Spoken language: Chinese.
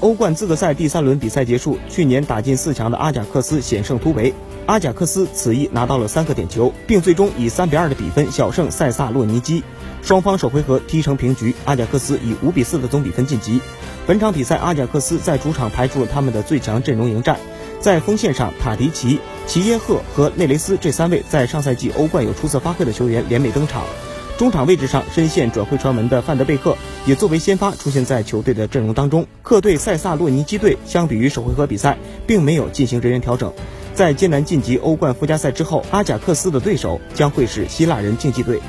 欧冠资格赛第三轮比赛结束，去年打进四强的阿贾克斯险胜突围。阿贾克斯此役拿到了三个点球，并最终以三比二的比分小胜塞萨洛尼基。双方首回合踢成平局，阿贾克斯以五比四的总比分晋级。本场比赛，阿贾克斯在主场排出了他们的最强阵容迎战。在锋线上，塔迪奇、齐耶赫和内雷斯这三位在上赛季欧冠有出色发挥的球员联袂登场。中场位置上，深陷转会传闻的范德贝克也作为先发出现在球队的阵容当中。客队塞萨洛尼基队相比于首回合比赛，并没有进行人员调整。在艰难晋级欧冠附加赛之后，阿贾克斯的对手将会是希腊人竞技队。